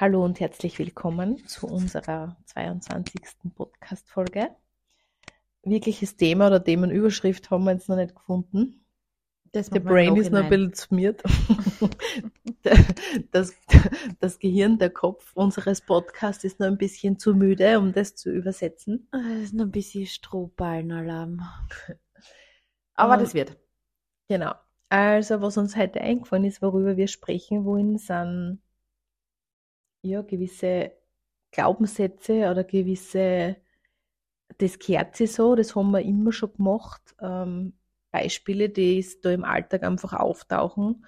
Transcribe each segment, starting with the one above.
Hallo und herzlich willkommen zu unserer 22. Podcast-Folge. Wirkliches Thema oder Themenüberschrift haben wir jetzt noch nicht gefunden. Das Der Brain ist noch ein bisschen smiert. Das, das Gehirn, der Kopf unseres Podcasts ist noch ein bisschen zu müde, um das zu übersetzen. Ah, Das ist noch ein bisschen Strohballenalarm. Aber Ähm, das wird. Genau. Also, was uns heute eingefallen ist, worüber wir sprechen wollen, sind ja gewisse Glaubenssätze oder gewisse, das gehört sich so, das haben wir immer schon gemacht. Ähm, Beispiele, die da im Alltag einfach auftauchen,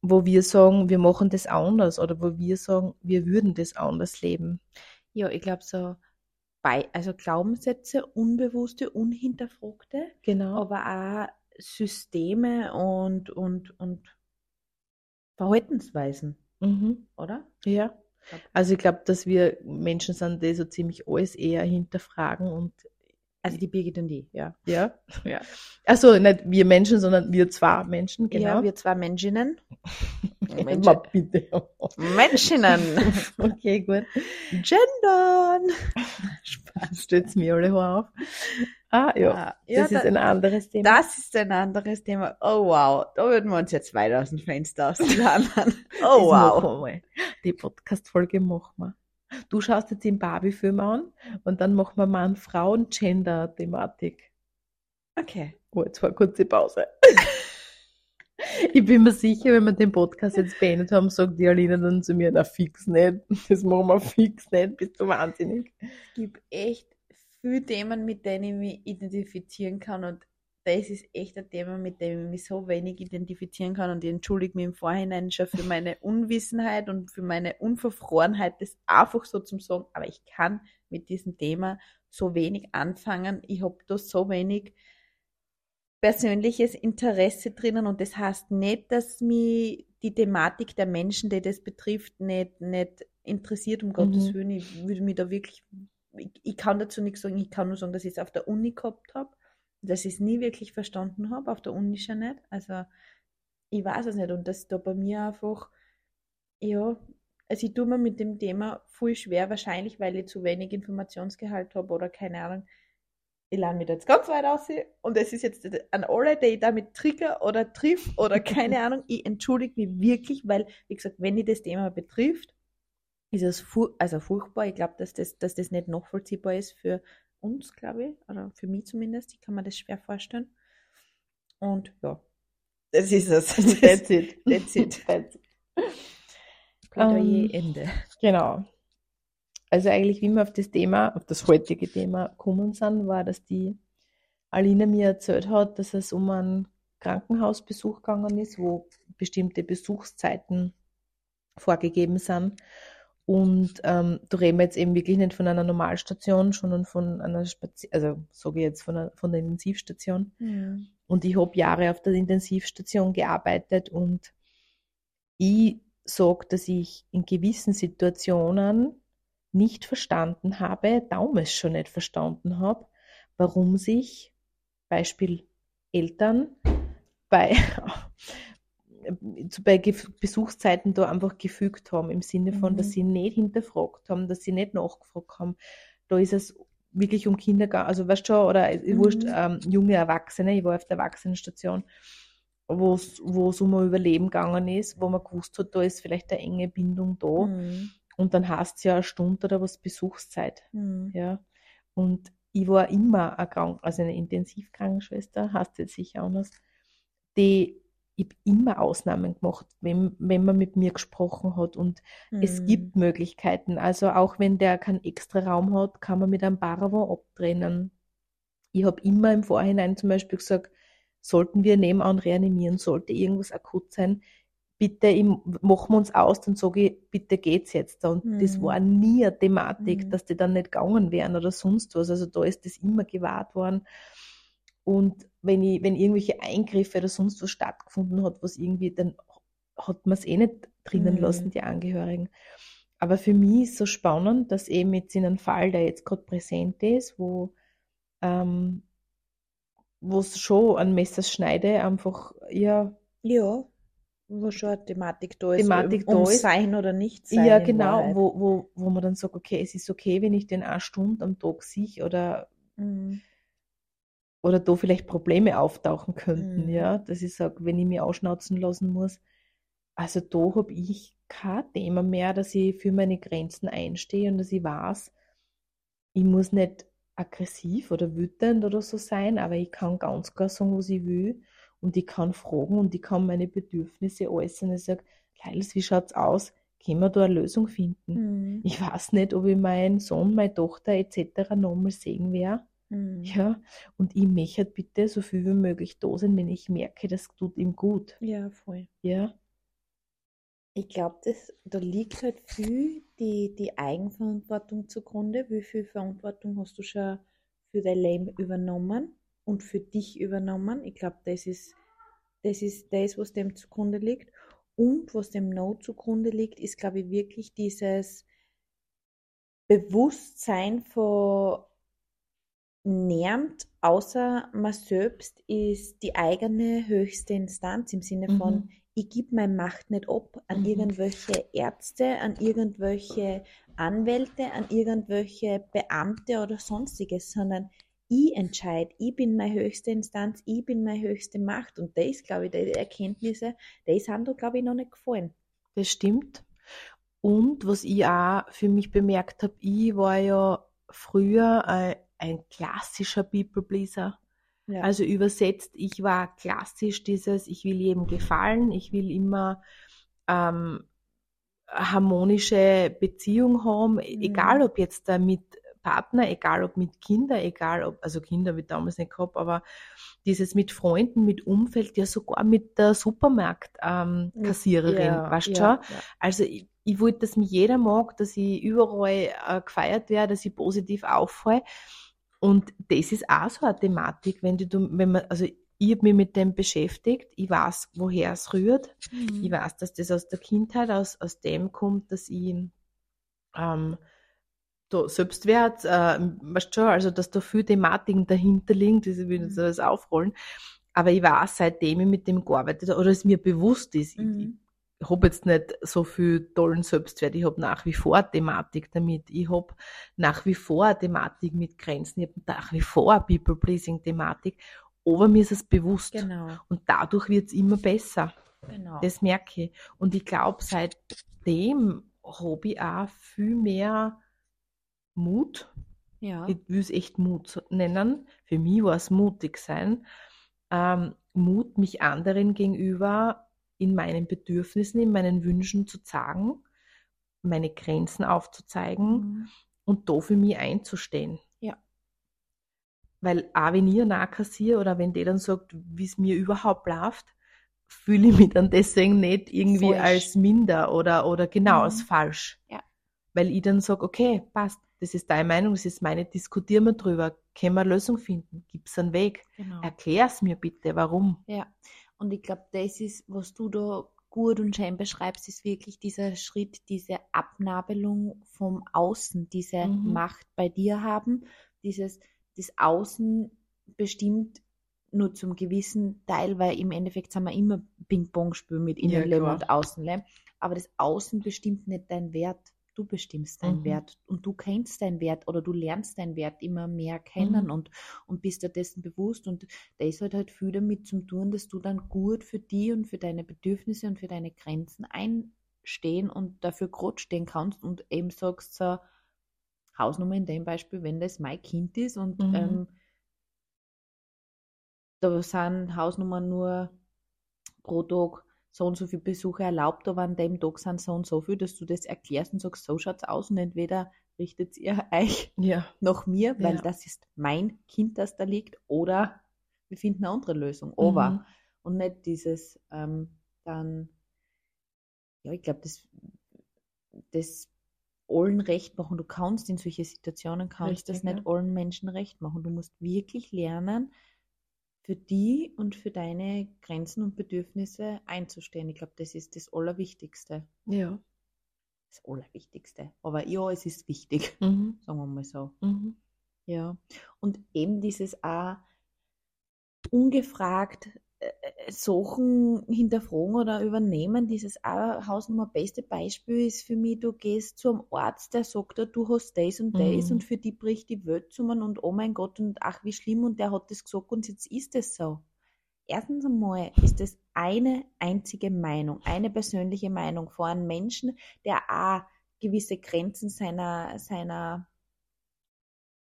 wo wir sagen, wir machen das anders oder wo wir sagen, wir würden das anders leben. Ja, ich glaube so, bei, also Glaubenssätze, unbewusste, unhinterfragte, Genau. aber auch Systeme und, und, und Verhaltensweisen, Mhm. oder? Ja. Also ich glaube, dass wir Menschen sind, die so ziemlich alles eher hinterfragen und Also die Birgit und die, ja. ja. Ja. Also nicht wir Menschen, sondern wir zwei Menschen, genau. Ja, wir zwei Menschinnen. Ma, bitte. Menschinnen. Okay, gut. Gendern. Spaß, stellt's mir alle auf. Ah, ja. Ah, ja, das da- ist ein anderes Thema. Das ist ein anderes Thema. Oh wow, da würden wir uns jetzt weiter aus dem Fenster ausplanen. Oh Das wow. Die Podcast-Folge machen wir. Du schaust jetzt den Barbie-Film an und dann machen wir Mann, Frau und Gender-Thematik. Okay. Oh, jetzt war eine kurze Pause. Ich bin mir sicher, wenn wir den Podcast jetzt beendet haben, sagt die Alina dann zu mir, na fix nicht. Das machen wir fix nicht, bist du wahnsinnig. Es gibt echt viele Themen, mit denen ich mich identifizieren kann und das ist echt ein Thema, mit dem ich mich so wenig identifizieren kann und ich entschuldige mich im Vorhinein schon für meine Unwissenheit und für meine Unverfrorenheit, das einfach so zum sagen, aber ich kann mit diesem Thema so wenig anfangen. Ich habe da so wenig persönliches Interesse drinnen und das heißt nicht, dass mich die Thematik der Menschen, die das betrifft, nicht, nicht interessiert, um Gottes Mhm. Willen. Ich würde mich da wirklich, ich, ich kann dazu nichts sagen, ich kann nur sagen, dass ich es auf der Uni gehabt habe, dass ich es nie wirklich verstanden habe, auf der Uni schon nicht. Also ich weiß es nicht und das da bei mir einfach, ja, also ich tue mir mit dem Thema viel schwer, wahrscheinlich, weil ich zu wenig Informationsgehalt habe oder keine Ahnung. Ich lerne mich jetzt ganz weit aus und es ist jetzt an alle, die ich damit trigger oder triff oder keine Ahnung. Ich entschuldige mich wirklich, weil, wie gesagt, wenn ich das Thema betrifft, ist es fu also furchtbar. Ich glaube, dass das, dass das nicht nachvollziehbar ist für uns, glaube ich, oder für mich zumindest. Ich kann mir das schwer vorstellen. Und ja, das ist es. That's it. That's it. That's it. Plädoyer Ähm, Ende. Genau. Also eigentlich, wie wir auf das Thema, auf das heutige Thema gekommen sind, war, dass die Alina mir erzählt hat, dass es um einen Krankenhausbesuch gegangen ist, wo bestimmte Besuchszeiten vorgegeben sind. Und ähm, da reden wir jetzt eben wirklich nicht von einer Normalstation, sondern von einer Spazi also sage ich jetzt von, einer, von der Intensivstation. Mhm. Und ich habe Jahre auf der Intensivstation gearbeitet und ich sage, dass ich in gewissen Situationen nicht verstanden habe, damals schon nicht verstanden habe, warum sich Beispiel Eltern bei, bei Ge- Besuchszeiten da einfach gefügt haben, im Sinne von, dass Mhm. sie nicht hinterfragt haben, dass sie nicht nachgefragt haben. Da ist es wirklich um Kinder, gegangen, also weißt du schon, oder mhm. wurscht, ähm, junge Erwachsene, ich war auf der Erwachsenenstation, wo es um ein Überleben gegangen ist, wo man gewusst hat, da ist vielleicht eine enge Bindung da. Mhm. Und dann hast ja eine Stunde oder was Besuchszeit. Mhm. Ja. Und ich war immer eine Krank also eine Intensivkrankenschwester, hast jetzt sicher anders, die ich hab immer Ausnahmen gemacht, wenn, wenn man mit mir gesprochen hat. Und es Mhm. gibt Möglichkeiten. Also auch wenn der keinen extra Raum hat, kann man mit einem Paravent abtrennen. Ich habe immer im Vorhinein zum Beispiel gesagt, sollten wir nebenan reanimieren, sollte irgendwas akut sein, bitte ich, machen wir uns aus, dann sage ich, bitte geht's jetzt. Und das Mhm. war nie eine Thematik, Mhm. dass die dann nicht gegangen wären oder sonst was. Also da ist das immer gewahrt worden. Und wenn ich, wenn irgendwelche Eingriffe oder sonst was stattgefunden hat, was irgendwie, dann hat man es eh nicht drinnen Mhm. lassen, die Angehörigen. Aber für mich ist so spannend, dass eben jetzt in einem Fall, der jetzt gerade präsent ist, wo ähm, es schon an Messerschneide einfach, ja, Ja. wo schon eine Thematik da ist, Thematik um da ist. sein oder nicht sein. Ja, genau, wo, wo, wo man dann sagt, okay, es ist okay, wenn ich den eine Stunde am Tag sehe oder, Mhm. Oder da vielleicht Probleme auftauchen könnten, Mhm. ja, dass ich sage, wenn ich mich ausschnauzen lassen muss. Also da habe ich kein Thema mehr, dass ich für meine Grenzen einstehe und dass ich weiß, ich muss nicht aggressiv oder wütend oder so sein, aber ich kann ganz klar sagen, was ich will und ich kann fragen und ich kann meine Bedürfnisse äußern. Ich sage, Leils, wie schaut's aus? Können wir da eine Lösung finden? Mhm. Ich weiß nicht, ob ich meinen Sohn, meine Tochter etc. nochmal sehen werde. Mhm. Ja, und ich möchte halt bitte so viel wie möglich da sein, wenn ich merke, das tut ihm gut. Ja, voll. Ja, Ich glaube, da liegt halt viel die, die Eigenverantwortung zugrunde. Wie viel Verantwortung hast du schon für dein Leben übernommen und für dich übernommen? Ich glaube, das ist, das ist das, was dem zugrunde liegt. Und was dem No zugrunde liegt, ist, glaube ich, wirklich dieses Bewusstsein von niemand außer man selbst ist die eigene höchste Instanz im Sinne von, Mhm. ich gebe meine Macht nicht ab an Mhm. irgendwelche Ärzte, an irgendwelche Anwälte, an irgendwelche Beamte oder sonstiges, sondern ich entscheide, ich bin meine höchste Instanz, ich bin meine höchste Macht. Und das, glaube ich, die Erkenntnisse, die sind da, glaube ich, noch nicht gefallen. das stimmt. Und was ich auch für mich bemerkt habe, ich war ja früher ein, klassischer People Pleaser. Ja. Also übersetzt, ich war klassisch dieses, ich will jedem gefallen, ich will immer ähm, harmonische Beziehung haben, egal ob jetzt da mit Partner, egal ob mit Kindern, egal ob, also Kinder habe ich damals nicht gehabt, aber dieses mit Freunden, mit Umfeld, ja sogar mit der Supermarktkassiererin, ähm, ja, weißt du ja, schon? ja. Also ich, ich wollte, dass mich jeder mag, dass ich überall äh, gefeiert werde, dass ich positiv auffalle. Und das ist auch so eine Thematik, wenn du, wenn man, also ich habe mich mit dem beschäftigt, ich weiß, woher es rührt. Mhm. Ich weiß, dass das aus der Kindheit, aus, aus dem kommt, dass ich ähm, da Selbstwert, äh, weißt du schon, also dass da viele Thematiken dahinter liegen, das will jetzt Mhm. alles aufrollen. Aber ich weiß, seitdem ich mit dem gearbeitet habe, oder es mir bewusst ist, Mhm. Ich, habe jetzt nicht so viel tollen Selbstwert, ich habe nach wie vor Thematik damit, ich habe nach wie vor Thematik mit Grenzen, ich habe nach wie vor People-Pleasing-Thematik, aber mir ist es bewusst. Genau, Und dadurch wird es immer besser. genau. Das merke ich. Und ich glaube, seitdem habe ich auch viel mehr Mut. ja. Ich will es echt Mut nennen. Für mich war es mutig sein. Ähm, Mut, mich anderen gegenüber in meinen Bedürfnissen, in meinen Wünschen zu sagen, meine Grenzen aufzuzeigen Mhm. und da für mich einzustehen. Ja. Weil auch wenn ich nachkassiere oder wenn der dann sagt, wie es mir überhaupt läuft, fühle ich mich dann deswegen nicht irgendwie Falsch. als minder oder, oder genau Mhm. als falsch. Ja. Weil ich dann sage, okay, passt, das ist deine Meinung, das ist meine, diskutieren wir drüber, können wir eine Lösung finden, gibt es einen Weg, Genau. erklär's mir bitte, warum. Ja, und ich glaube, das ist, was du da gut und schön beschreibst, ist wirklich dieser Schritt, diese Abnabelung vom Außen, diese Mhm. Macht bei dir haben, dieses, das Außen bestimmt nur zum gewissen Teil, weil im Endeffekt sind wir immer Ping-Pong spielen mit Ja, Innenleben klar. und Außenleben, aber das Außen bestimmt nicht deinen Wert. Du bestimmst deinen Mhm. Wert und du kennst deinen Wert oder du lernst deinen Wert immer mehr kennen Mhm. und, und bist dir dessen bewusst und das hat halt viel damit zu tun, dass du dann gut für die und für deine Bedürfnisse und für deine Grenzen einstehen und dafür gerade stehen kannst und eben sagst so, Hausnummer in dem Beispiel, wenn das mein Kind ist und Mhm. ähm, da sind Hausnummern nur pro Tag so und so viele Besucher erlaubt, aber an dem Tag sind so und so viel, dass du das erklärst und sagst, so schaut's aus und entweder richtet ihr euch Ja. nach mir, weil Ja. das ist mein Kind, das da liegt, oder wir finden eine andere Lösung. Aber Mhm. und nicht dieses ähm, dann, ja, ich glaube, das, das allen recht machen. Du kannst in solche Situationen kannst das Richtig, nicht allen Menschen recht machen. Du musst wirklich lernen, für die und für deine Grenzen und Bedürfnisse einzustehen. Ich glaube, das ist das Allerwichtigste. Ja. Das Allerwichtigste. Aber ja, es ist wichtig, Mhm. sagen wir mal so. Mhm. Ja, und eben dieses auch ungefragt Sachen hinterfragen oder übernehmen. Dieses Hausnummer beste Beispiel ist für mich, du gehst zum Arzt, der sagt dir, du hast das und das Mhm. und für die bricht die Welt zusammen und oh mein Gott und ach wie schlimm und der hat das gesagt und jetzt ist es so. Erstens einmal ist es eine einzige Meinung, eine persönliche Meinung von einem Menschen, der auch gewisse Grenzen seiner, seiner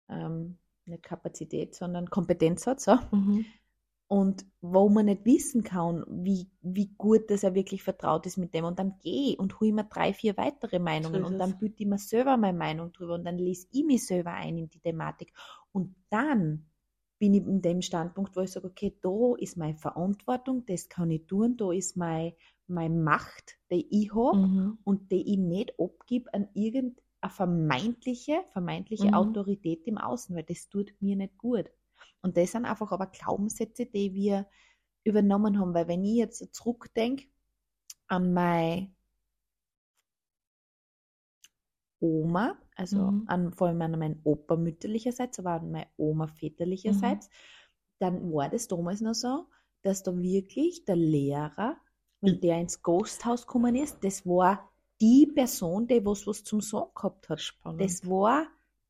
ähm, nicht Kapazität, sondern Kompetenz hat, so. Mhm. Und wo man nicht wissen kann, wie, wie gut dass er wirklich vertraut ist mit dem. Und dann gehe und hole mir drei, vier weitere Meinungen und dann büte ich mir selber meine Meinung drüber und dann lese ich mich selber ein in die Thematik. Und dann bin ich in dem Standpunkt, wo ich sage, okay, da ist meine Verantwortung, das kann ich tun, da ist meine, meine Macht, die ich habe Mhm. und die ich nicht abgib an irgendeine vermeintliche, vermeintliche Mhm. Autorität im Außen, weil das tut mir nicht gut. Und das sind einfach aber Glaubenssätze, die wir übernommen haben, weil wenn ich jetzt zurückdenke an meine Oma, also Mhm. an, vor allem an meinen Opa mütterlicherseits, aber an meine Oma väterlicherseits, dann war das damals noch so, dass da wirklich der Lehrer, wenn Mhm. der ins Ghosthaus gekommen ist, das war die Person, die was, was zum Sagen gehabt hat. Spannend. Das war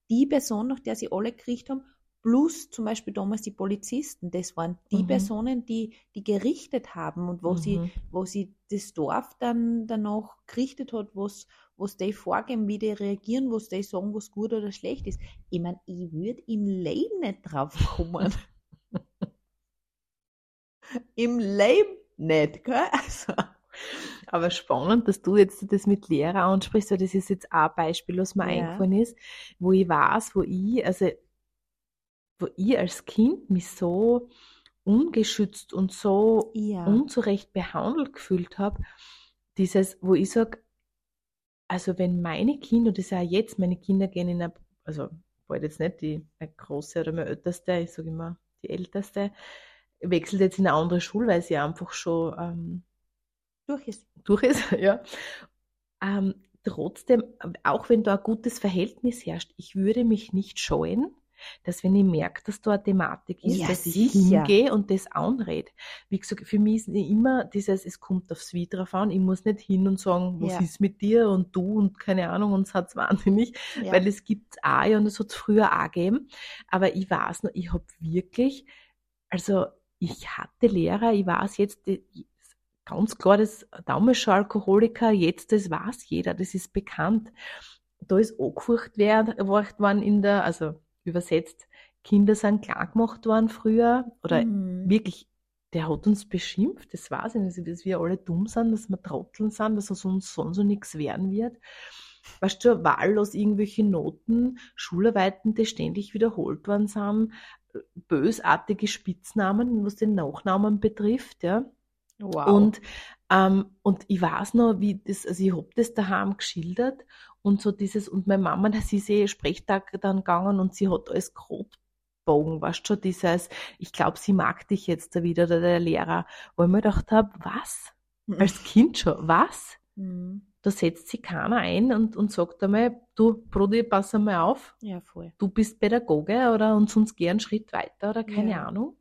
die Person, nach der sie alle gekriegt haben, plus zum Beispiel damals die Polizisten. Das waren die Mhm. Personen, die, die gerichtet haben und wo, sie, Mhm. wo sie das Dorf dann danach gerichtet hat, was, was die vorgeben, wie die reagieren, was die sagen, was gut oder schlecht ist. Ich meine, ich würde im Leben nicht drauf kommen. Im Leben nicht, gell? Also, Aber spannend, dass du jetzt das mit Lehrer ansprichst, weil das ist jetzt auch ein Beispiel, was mir Ja. eingefallen ist, wo ich weiß, wo ich, also wo ich als Kind mich so ungeschützt und so ja. unzurecht behandelt gefühlt habe, dieses, wo ich sage, also wenn meine Kinder, das ist auch jetzt, meine Kinder gehen in eine, also bald jetzt nicht die große oder meine älteste, ich sage immer die älteste, wechselt jetzt in eine andere Schule, weil sie einfach schon ähm, durch ist. durch ist, ja. Ähm, trotzdem, auch wenn da ein gutes Verhältnis herrscht, ich würde mich nicht scheuen, dass wenn ich merke, dass da eine Thematik ist, Ja, dass ich sicher. hingehe und das anrede. Wie gesagt, für mich ist immer dieses, es kommt aufs Wie drauf an, ich muss nicht hin und sagen, was Ja. ist mit dir und du und keine Ahnung und es hat's wahnsinnig, Ja. weil es gibt's auch ja und es hat's früher auch gegeben. Aber ich weiß noch, ich habe wirklich, also ich hatte Lehrer, ich weiß jetzt, ganz klar, das Daumischer Alkoholiker, jetzt, das weiß jeder, das ist bekannt. Da ist angefurcht worden in der, also übersetzt, Kinder sind klar gemacht worden früher, oder Mhm. wirklich, der hat uns beschimpft, das weiß ich nicht, also, dass wir alle dumm sind, dass wir Trotteln sind, dass aus uns sonst so nichts werden wird. Weißt du, wahllos irgendwelche Noten, Schularbeiten, die ständig wiederholt worden sind, bösartige Spitznamen, was den Nachnamen betrifft, ja. Wow. Und, ähm, und ich weiß noch, wie das, also ich hab das daheim geschildert und so dieses, und meine Mama, das ist eh Sprechtag dann gegangen und sie hat alles grotbogen, weißt du, schon dieses, ich glaube, sie mag dich jetzt da wieder, oder der Lehrer, wo ich mir gedacht habe, was? Als Kind schon, was? Mhm. Da setzt sich keiner ein und, und sagt einmal, du, Brudi, pass einmal auf, Ja, voll. du bist Pädagoge oder und sonst geh einen Schritt weiter oder keine Ja. Ahnung.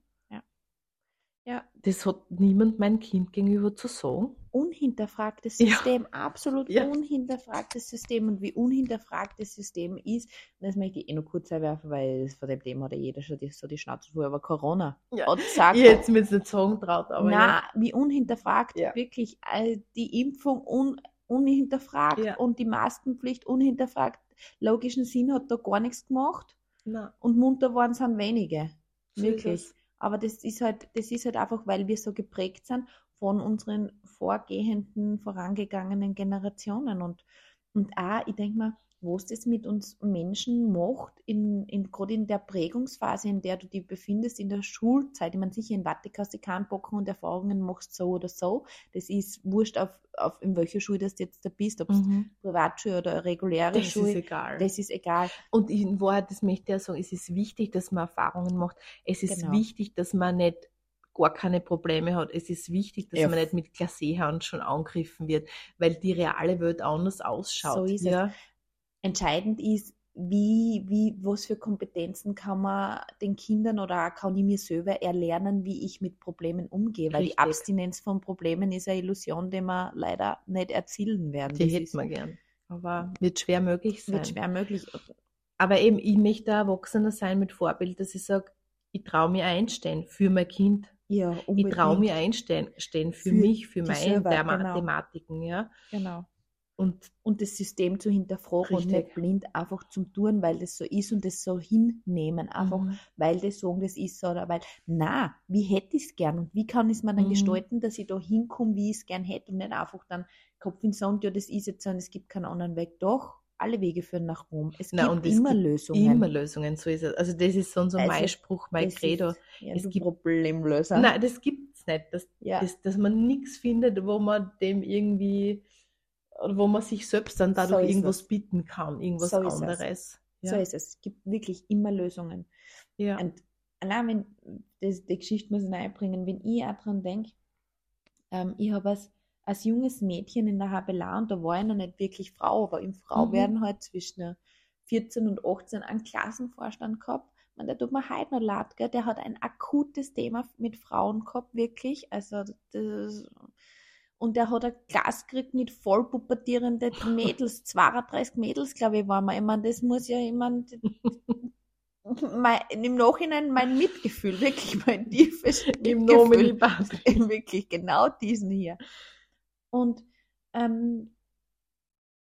Ja, Das hat niemand meinem Kind gegenüber zu sagen. Unhinterfragtes Ja. System, absolut Ja. unhinterfragtes System. Und wie unhinterfragt das System ist, und das möchte ich eh noch kurz einwerfen, weil von dem Thema hat ja jeder schon die, so die Schnauze voll, aber Corona Ja. es mir jetzt nicht sagen traut, aber na, wie unhinterfragt Ja. wirklich all die Impfung un, unhinterfragt Ja. und die Maskenpflicht unhinterfragt. Logischen Sinn hat da gar nichts gemacht ja. und munter waren sind wenige. Wirklich. Aber das ist halt, das ist halt einfach, weil wir so geprägt sind von unseren vorgehenden, vorangegangenen Generationen. Und, und auch, ich denke mal, was das mit uns Menschen macht, in, in, gerade in der Prägungsphase, in der du dich befindest, in der Schulzeit. Ich meine, sicher in du keinen bocken und Erfahrungen machst so oder so. Das ist wurscht, auf, auf in welcher Schule das du jetzt da bist, ob es Mhm. Privatschule oder reguläre Das ist Schule. egal. Das ist egal. Und in Wahrheit, das möchte ich ja sagen, es ist wichtig, dass man Erfahrungen macht. Es ist Genau. wichtig, dass man nicht gar keine Probleme hat. Es ist wichtig, dass Ja. man nicht mit Glacéhand schon angegriffen wird, weil die reale Welt anders ausschaut. So ist es. ja. Entscheidend ist, wie, wie, was für Kompetenzen kann man den Kindern oder auch kann ich mir selber erlernen, wie ich mit Problemen umgehe. Weil Richtig. die Abstinenz von Problemen ist eine Illusion, die wir leider nicht erzielen werden. Die Das hätten wir gern. Aber wird schwer möglich sein. wird schwer möglich. Aber eben, ich möchte Erwachsener sein mit Vorbild, dass ich sage, ich traue mir einstehen für mein Kind. Ja, Ich unbedingt. traue mir einstehen stehen für, Für mich, für meine Thema genau. Thematiken, ja. Genau. Und Und das System zu hinterfragen und Richtig. nicht blind einfach zum Tun, weil das so ist und das so hinnehmen. Einfach, Mhm. weil das sagen, das ist so oder weil, na, wie hätte ich es gern und wie kann ich es mir dann Mhm. gestalten, dass ich da hinkomme, wie ich es gern hätte und nicht einfach dann Kopf in den Sand, ja, das ist jetzt so und es gibt keinen anderen Weg. Doch, alle Wege führen nach Rom. Es Na, gibt und es immer gibt Lösungen. immer Lösungen, so ist es. Also das ist so unser Also, mein Spruch, mein Credo. Ist, ja, Es gibt- Problemlöser. Nein, das gibt es nicht. Das, ja, das, dass man nichts findet, wo man dem irgendwie, oder wo man sich selbst dann dadurch So irgendwas es. bieten kann, irgendwas So anderes. so Ja. ist es. Es gibt wirklich immer Lösungen. ja. Und allein wenn, das, die Geschichte muss ich einbringen, wenn ich auch dran denke, ähm, ich habe als, als junges Mädchen in der Habelar, und da war ich noch nicht wirklich Frau, aber im Frauwerden halt zwischen 14 und 18 einen Klassenvorstand gehabt. Man, der tut mir heute noch leid, gell? der hat ein akutes Thema mit Frauen gehabt, wirklich. Also das, und der hat ein Glas gekriegt mit voll pubertierenden Mädels, 32 Mädels, glaube ich, waren wir. Ich meine, das muss ja jemand mein, im Nachhinein mein Mitgefühl, wirklich mein tiefes Im Mitgefühl. Nomini Patri. wirklich genau diesen hier. Und ähm,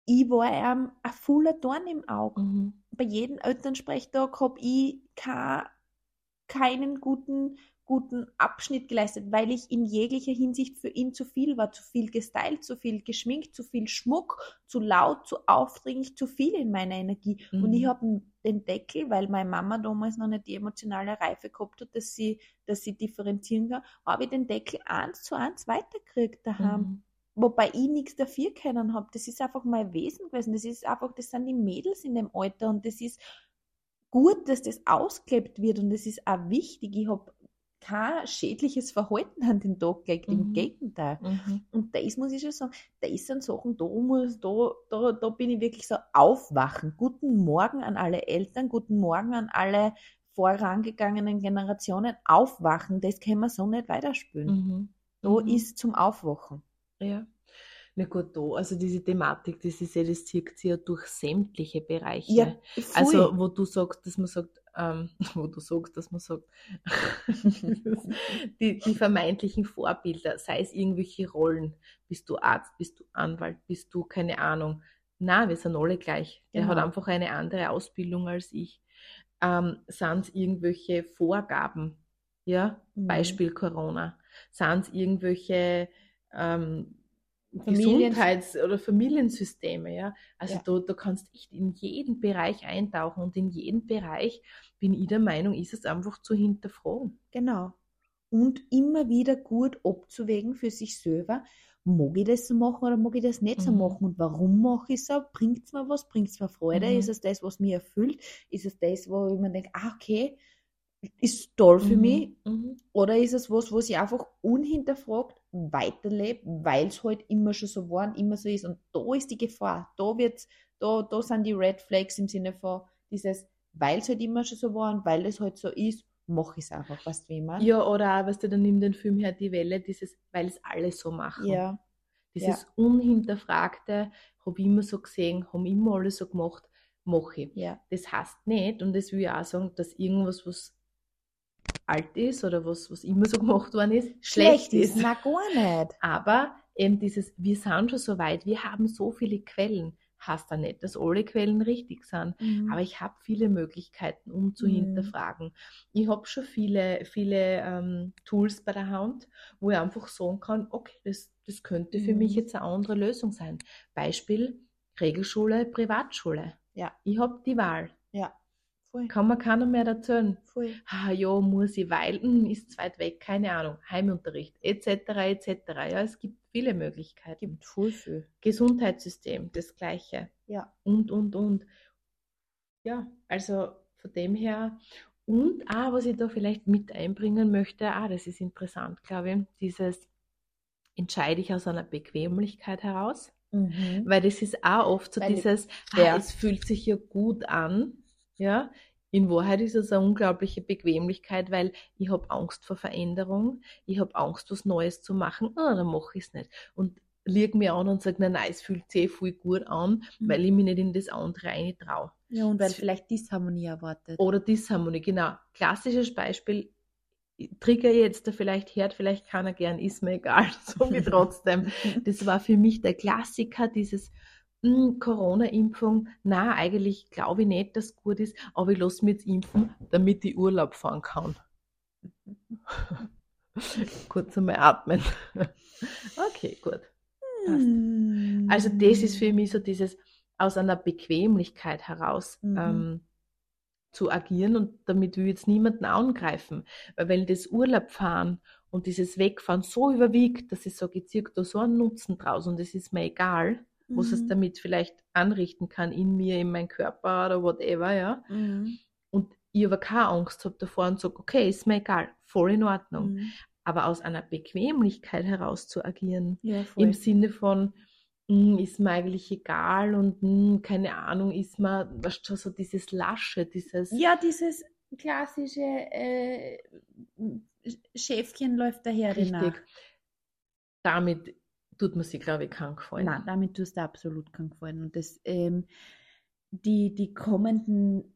ich war ihm ein voller Dorn im Auge. Mhm. Bei jedem Elternsprechtag habe ich kein, keinen guten, guten Abschnitt geleistet, weil ich in jeglicher Hinsicht für ihn zu viel war. Zu viel gestylt, zu viel geschminkt, zu viel Schmuck, zu laut, zu aufdringlich, zu viel in meiner Energie. Und Mhm. ich habe den Deckel, weil meine Mama damals noch nicht die emotionale Reife gehabt hat, dass sie, dass sie differenzieren kann, habe ich den Deckel eins zu eins weitergekriegt daheim. Mhm. Wobei ich nichts dafür können habe. Das ist einfach mein Wesen gewesen. Das ist einfach, das sind die Mädels in dem Alter und das ist gut, dass das ausgelebt wird und das ist auch wichtig. Ich habe kein schädliches Verhalten an den Tag gelegt, im Mhm. Gegenteil. Mhm. Und das muss ich schon sagen, das sind Sachen, da, muss, da, da, da bin ich wirklich so aufwachen. Guten Morgen an alle Eltern, guten Morgen an alle vorangegangenen Generationen. Aufwachen, das können wir so nicht weiterspielen. Mhm. Da Mhm. ist zum Aufwachen. Ja. Na gut, da, also diese Thematik, das ist ja, das zieht sich ja durch sämtliche Bereiche. Ja, voll. Also, wo du sagst, dass man sagt, ähm, wo du sagst, dass man sagt, die, die vermeintlichen Vorbilder, sei es irgendwelche Rollen, bist du Arzt, bist du Anwalt, bist du keine Ahnung. Na, wir sind alle gleich. Der Genau. hat einfach eine andere Ausbildung als ich. Ähm, sind es irgendwelche Vorgaben? Ja, Mhm. Beispiel Corona. Sind es irgendwelche ähm, Familien- Gesundheits- oder Familiensysteme, ja. Also Ja. da, da kannst echt in jeden Bereich eintauchen und in jedem Bereich bin ich der Meinung, ist es einfach zu hinterfragen. Genau. Und immer wieder gut abzuwägen für sich selber, mag ich das so machen oder mag ich das nicht so Mhm. machen und warum mache ich so? Bringt es mir was? Bringt es mir Freude? Mhm. Ist es das, was mich erfüllt? Ist es das, wo ich mir denke, ah, okay, ist toll für Mhm, mich? mhm. Oder ist es was, was ich einfach unhinterfragt weiterlebe, weil es halt immer schon so war und immer so ist? Und da ist die Gefahr. Da wird's, da, da sind die Red Flags im Sinne von dieses, weil es halt immer schon so war und weil es halt so ist, mache ich es einfach. Weißt du, wie meine? Ja, oder auch, weißt du, dann nimmt den Film her die Welle, dieses, weil es alle so machen. Ja, Dieses Unhinterfragte, habe ich immer so gesehen, haben immer alle so gemacht, mache ich. ja, Das heißt nicht, und das will ich auch sagen, dass irgendwas, was alt ist oder was, was immer so gemacht worden ist, schlecht, ist. Na, gar nicht. Aber eben dieses, wir sind schon so weit, wir haben so viele Quellen. Heißt da nicht, dass alle Quellen richtig sind. Mhm. Aber ich habe viele Möglichkeiten, um zu Mhm. hinterfragen. Ich habe schon viele, viele ähm, Tools bei der Hand, wo ich einfach sagen kann, okay, das, das könnte für Mhm. mich jetzt eine andere Lösung sein. Beispiel Regelschule, Privatschule. Ja. Ich habe die Wahl. ja, voll, Kann mir keiner mehr erzählen. voll. Ah, ja, muss ich, weil hm, ist zu weit weg, keine Ahnung, Heimunterricht, etc., etc. Ja, es gibt viele Möglichkeiten. Gibt voll viel. Gesundheitssystem, das Gleiche Ja, und, und, und. Ja, also von dem her. Und auch, was ich da vielleicht mit einbringen möchte, ah, das ist interessant, glaube ich, dieses entscheide ich aus einer Bequemlichkeit heraus Mhm. Weil das ist auch oft so Weil- dieses, ja. ah, es fühlt sich ja gut an, ja. In Wahrheit ist es eine unglaubliche Bequemlichkeit, weil ich habe Angst vor Veränderung, ich habe Angst, was Neues zu machen, ah, dann mache ich es nicht. Und lieg mir an und sage, nein, nein, es fühlt sich eh voll gut an, Mhm. weil ich mich nicht in das andere reintraue. Ja, und weil Das- vielleicht Disharmonie erwartet. Oder Disharmonie, genau. Klassisches Beispiel, trigger jetzt, der vielleicht hört, vielleicht kann er gern, ist mir egal, so wie trotzdem. Das war für mich der Klassiker, dieses Corona-Impfung. Na, eigentlich glaube ich nicht, dass es gut ist, aber ich lasse mich jetzt impfen, damit ich Urlaub fahren kann. Kurz einmal atmen. Okay, gut. Hm. Also das ist für mich so dieses aus einer Bequemlichkeit heraus Mhm. ähm, zu agieren und damit will ich jetzt niemanden angreifen. Weil wenn das Urlaub fahren und dieses Wegfahren so überwiegt, dass ich sage, ich ziehe da so einen Nutzen draus und es ist mir egal, was es Mhm. damit vielleicht anrichten kann in mir, in meinem Körper oder whatever, ja. Mhm. Und ich aber keine Angst habe davor und sage, okay, ist mir egal, voll in Ordnung. Mhm. Aber aus einer Bequemlichkeit heraus zu agieren, Ja, im Sinne von, "Mm, ist mir eigentlich egal und mm, keine Ahnung, ist mir, weißt du, so dieses Lasche, dieses, Ja, dieses klassische äh, Schäfchen läuft daher richtig. nach. Damit tut man sich, glaube ich, keinen Gefallen. Nein, damit tust du absolut keinen Gefallen. Und das, ähm, die, die kommenden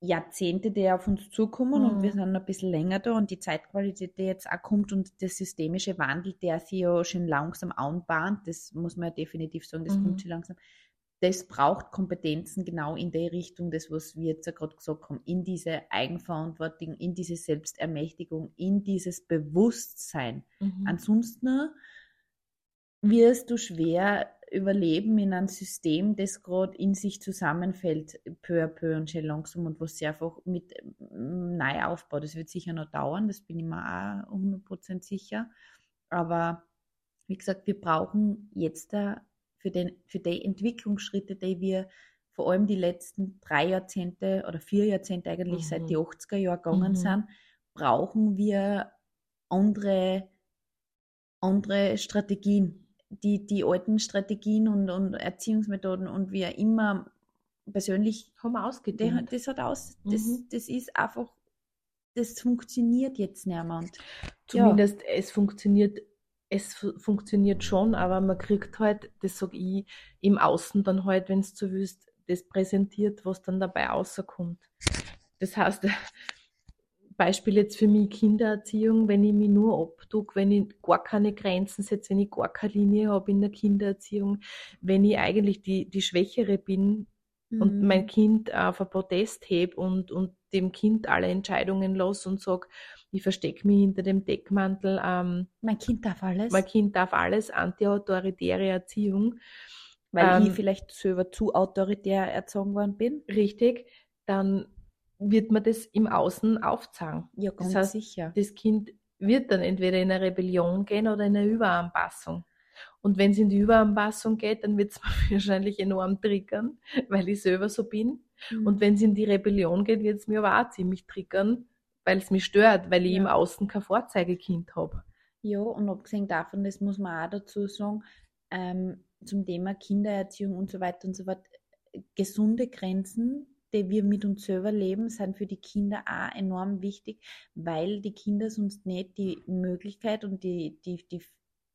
Jahrzehnte, die auf uns zukommen, und Mhm. wir sind noch ein bisschen länger da, und die Zeitqualität, die jetzt auch kommt, und der systemische Wandel, der sich ja schon langsam anbahnt, das muss man ja definitiv sagen, das Mhm. kommt schon langsam. Das braucht Kompetenzen genau in der Richtung, das, was wir jetzt ja gerade gesagt haben, in diese Eigenverantwortung, in diese Selbstermächtigung, in dieses Bewusstsein. Mhm. Ansonsten wirst du schwer überleben in einem System, das gerade in sich zusammenfällt, peu à peu und schön langsam und was sich einfach mit ähm, neu aufbaut. Das wird sicher noch dauern, das bin ich mir auch 100% sicher. Aber wie gesagt, wir brauchen jetzt da für, den, für die Entwicklungsschritte, die wir vor allem die letzten drei Jahrzehnte oder vier Jahrzehnte eigentlich Mhm. seit die 80er Jahren gegangen Mhm. sind, brauchen wir andere, andere Strategien. Die, die alten Strategien und, und Erziehungsmethoden und wie auch immer persönlich, Haben ausgedehnt. das hat aus, das, Mhm. das ist einfach, das funktioniert jetzt nicht mehr. Und Zumindest es funktioniert, es fu- funktioniert schon, aber man kriegt halt, das sage ich, im Außen dann halt, wenn es so willst, das präsentiert, was dann dabei rauskommt. Das heißt, Beispiel jetzt für mich Kindererziehung, wenn ich mich nur abtue, wenn ich gar keine Grenzen setze, wenn ich gar keine Linie habe in der Kindererziehung, wenn ich eigentlich die, die Schwächere bin und Mhm. mein Kind auf ein Protest heb und, und dem Kind alle Entscheidungen los und sag, ich verstecke mich hinter dem Deckmantel, ähm, mein Kind darf alles, mein Kind darf alles, antiautoritäre Erziehung, weil ähm, ich vielleicht selber zu autoritär erzogen worden bin. richtig, dann wird man das im Außen aufzeigen. Ja, ganz heißt, sicher. Das Kind wird dann entweder in eine Rebellion gehen oder in eine Überanpassung. Und wenn es in die Überanpassung geht, dann wird es wahrscheinlich enorm triggern, weil ich selber so bin. Mhm. Und wenn es in die Rebellion geht, wird es mir aber auch ziemlich triggern, weil es mich stört, weil ich Ja. im Außen kein Vorzeigekind habe. Ja, und abgesehen davon, das muss man auch dazu sagen, ähm, zum Thema Kindererziehung und so weiter und so fort, gesunde Grenzen, die wir mit uns selber leben, sind für die Kinder auch enorm wichtig, weil die Kinder sonst nicht die Möglichkeit und die, die, die,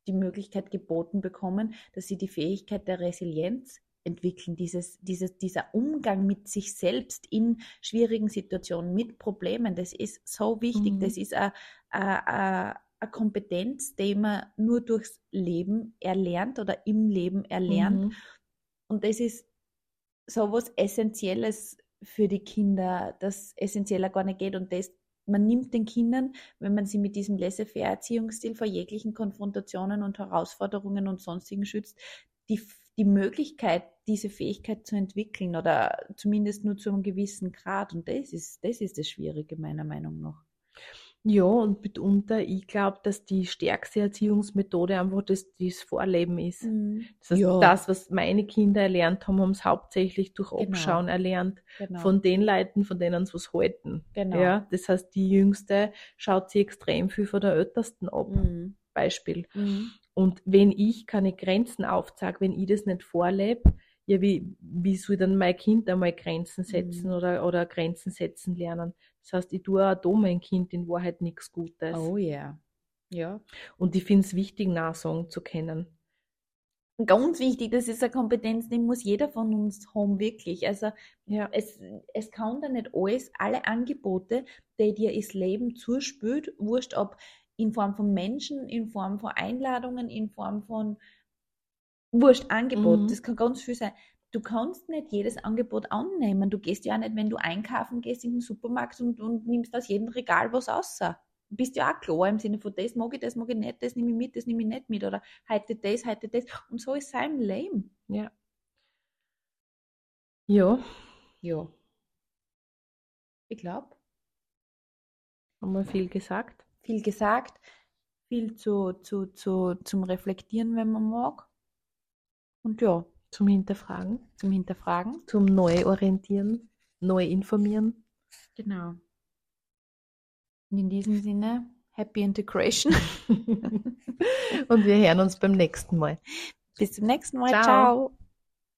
die Möglichkeit geboten bekommen, dass sie die Fähigkeit der Resilienz entwickeln, dieses, dieses, dieser Umgang mit sich selbst in schwierigen Situationen, mit Problemen, das ist so wichtig, Mhm. das ist ein, ein, ein, eine Kompetenz, die man nur durchs Leben erlernt oder im Leben erlernt. Mhm. Und das ist so was Essentielles für die Kinder, das essentieller gar nicht geht. Und das, man nimmt den Kindern, wenn man sie mit diesem Laissez-faire-Erziehungsstil vor jeglichen Konfrontationen und Herausforderungen und sonstigen schützt, die, die Möglichkeit, diese Fähigkeit zu entwickeln oder zumindest nur zu einem gewissen Grad. Und das ist, das ist das Schwierige meiner Meinung nach. Ja, und mitunter, ich glaube, dass die stärkste Erziehungsmethode einfach das, das Vorleben ist. Das heißt, Ja. das, was meine Kinder erlernt haben, haben sie hauptsächlich durch Genau. Abschauen erlernt. Genau. Von den Leuten, von denen sie was halten. Genau. Ja, das heißt, die Jüngste schaut sie extrem viel von der Ältesten ab. Mhm. Beispiel. Mhm. Und wenn ich keine Grenzen aufzeige, wenn ich das nicht vorlebe, ja, wie, wie soll dann mein Kind einmal Grenzen setzen Mhm. oder, oder Grenzen setzen lernen? Das heißt, ich tue auch da mein Kind in Wahrheit nichts Gutes. Oh ja. Ja. Und ich finde es wichtig, Nachsagen zu kennen. Ganz wichtig, das ist eine Kompetenz, die muss jeder von uns haben, wirklich. Also Ja. es, es kann da nicht alles, alle Angebote, die dir das Leben zuspült, wurscht ob in Form von Menschen, in Form von Einladungen, in Form von wurscht Angebot, Mhm. das kann ganz viel sein. Du kannst nicht jedes Angebot annehmen. Du gehst ja auch nicht, wenn du einkaufen gehst in den Supermarkt und, und nimmst aus jedem Regal was raus. Du bist ja auch klar im Sinne von das mag ich, das mag ich nicht, das nehme ich mit, das nehme ich nicht mit oder heute das, heute das. Und so ist es im Leben. Ja. Ja, Ja. Ich glaube, haben wir viel gesagt. viel gesagt, viel zu, zu, zu, zum Reflektieren, wenn man mag. Und ja, Zum Hinterfragen, zum Hinterfragen. zum Neuorientieren, neu informieren. Genau. Und in diesem Sinne, Happy Integration. Und wir hören uns beim nächsten Mal. Bis zum nächsten Mal. Ciao. Ciao.